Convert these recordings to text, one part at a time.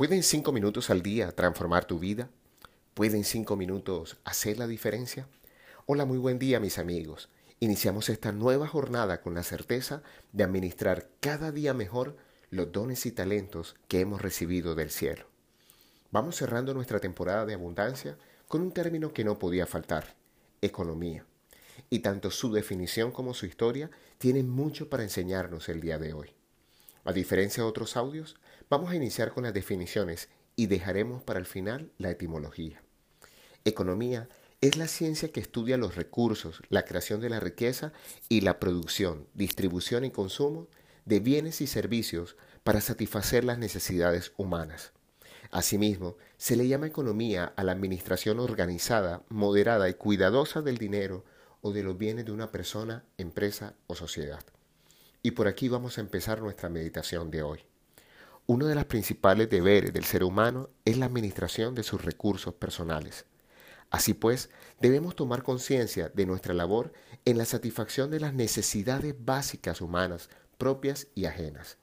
¿Pueden cinco minutos al día transformar tu vida? ¿Pueden cinco minutos hacer la diferencia? Hola, muy buen día mis amigos. Iniciamos esta nueva jornada con la certeza de administrar cada día mejor los dones y talentos que hemos recibido del cielo. Vamos cerrando nuestra temporada de abundancia con un término que no podía faltar, economía. Y tanto su definición como su historia tienen mucho para enseñarnos el día de hoy. A diferencia de otros audios, vamos a iniciar con las definiciones y dejaremos para el final la etimología. Economía es la ciencia que estudia los recursos, la creación de la riqueza y la producción, distribución y consumo de bienes y servicios para satisfacer las necesidades humanas. Asimismo, se le llama economía a la administración organizada, moderada y cuidadosa del dinero o de los bienes de una persona, empresa o sociedad. Y por aquí vamos a empezar nuestra meditación de hoy. Uno de los principales deberes del ser humano es la administración de sus recursos personales. Así pues, debemos tomar conciencia de nuestra labor en la satisfacción de las necesidades básicas humanas propias y ajenas.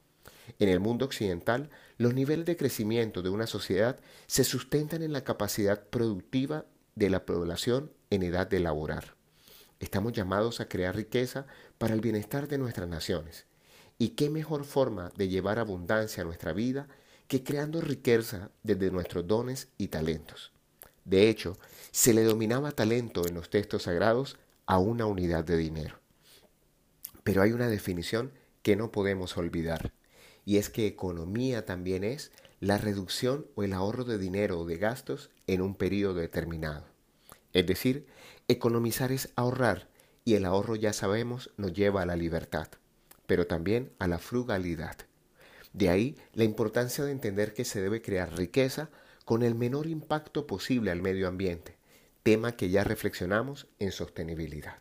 En el mundo occidental, los niveles de crecimiento de una sociedad se sustentan en la capacidad productiva de la población en edad de laborar. Estamos llamados a crear riqueza para el bienestar de nuestras naciones. ¿Y qué mejor forma de llevar abundancia a nuestra vida que creando riqueza desde nuestros dones y talentos? De hecho, se le dominaba talento en los textos sagrados a una unidad de dinero. Pero hay una definición que no podemos olvidar, y es que economía también es la reducción o el ahorro de dinero o de gastos en un periodo determinado. Es decir, economizar es ahorrar y el ahorro ya sabemos nos lleva a la libertad, pero también a la frugalidad. De ahí la importancia de entender que se debe crear riqueza con el menor impacto posible al medio ambiente, tema que ya reflexionamos en sostenibilidad.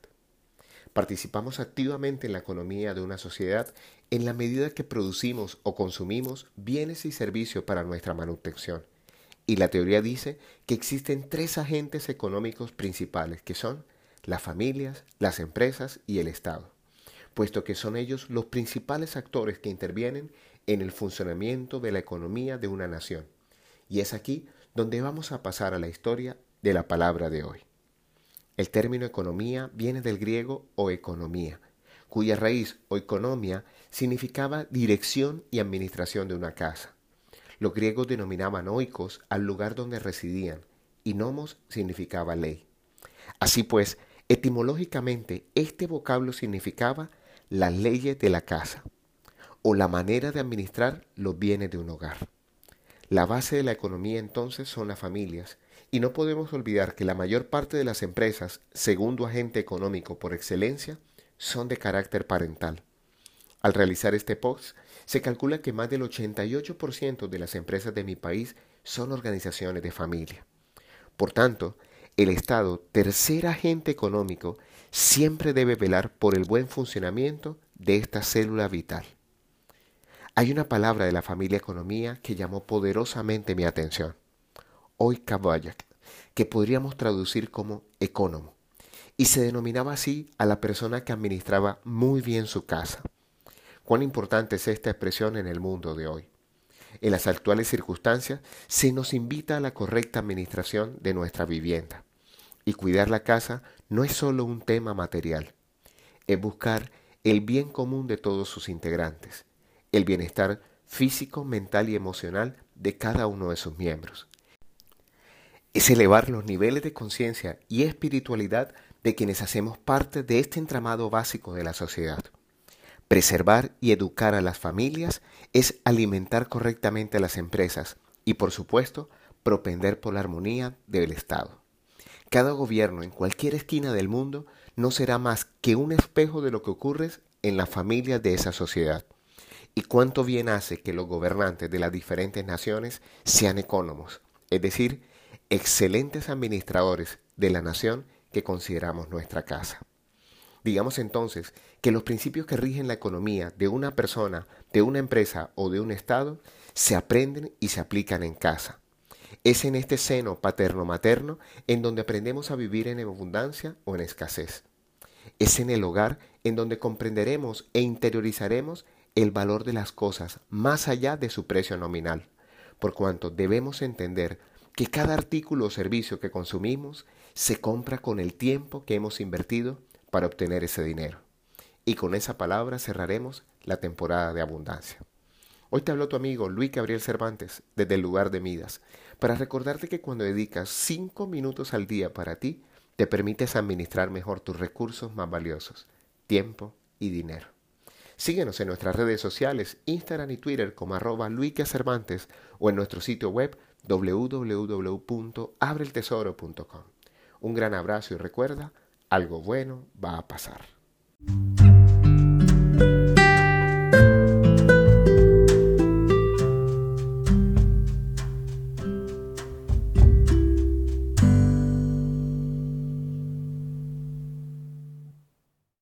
Participamos activamente en la economía de una sociedad en la medida que producimos o consumimos bienes y servicios para nuestra manutención y la teoría dice que existen tres agentes económicos principales, que son las familias, las empresas y el Estado, puesto que son ellos los principales actores que intervienen en el funcionamiento de la economía de una nación. Y es aquí donde vamos a pasar a la historia de la palabra de hoy. El término economía viene del griego o economía, cuya raíz o economía significaba dirección y administración de una casa. Los griegos denominaban oikos al lugar donde residían, y nomos significaba ley. Así pues, etimológicamente, este vocablo significaba las leyes de la casa, o la manera de administrar los bienes de un hogar. La base de la economía entonces son las familias, y no podemos olvidar que la mayor parte de las empresas, segundo agente económico por excelencia, son de carácter parental. Al realizar este post, se calcula que más del 88% de las empresas de mi país son organizaciones de familia. Por tanto, el Estado, tercer agente económico, siempre debe velar por el buen funcionamiento de esta célula vital. Hay una palabra de la familia economía que llamó poderosamente mi atención. Hoy Kabayak, que podríamos traducir como ecónomo, y se denominaba así a la persona que administraba muy bien su casa. Cuán importante es esta expresión en el mundo de hoy. En las actuales circunstancias se nos invita a la correcta administración de nuestra vivienda. Y cuidar la casa no es solo un tema material, es buscar el bien común de todos sus integrantes, el bienestar físico, mental y emocional de cada uno de sus miembros. Es elevar los niveles de conciencia y espiritualidad de quienes hacemos parte de este entramado básico de la sociedad. Preservar y educar a las familias es alimentar correctamente a las empresas y, por supuesto, propender por la armonía del Estado. Cada gobierno en cualquier esquina del mundo no será más que un espejo de lo que ocurre en las familias de esa sociedad. Y cuánto bien hace que los gobernantes de las diferentes naciones sean economos, es decir, excelentes administradores de la nación que consideramos nuestra casa. Digamos entonces que los principios que rigen la economía de una persona, de una empresa o de un Estado se aprenden y se aplican en casa. Es en este seno paterno-materno en donde aprendemos a vivir en abundancia o en escasez. Es en el hogar en donde comprenderemos e interiorizaremos el valor de las cosas más allá de su precio nominal, por cuanto debemos entender que cada artículo o servicio que consumimos se compra con el tiempo que hemos invertido para obtener ese dinero. Y con esa palabra cerraremos la temporada de abundancia. Hoy te habló tu amigo Luis Gabriel Cervantes desde el lugar de Midas, para recordarte que cuando dedicas cinco minutos al día para ti, te permites administrar mejor tus recursos más valiosos, tiempo y dinero. Síguenos en nuestras redes sociales, Instagram y Twitter como arroba Cervantes o en nuestro sitio web www.abreltesoro.com. Un gran abrazo y recuerda, algo bueno va a pasar.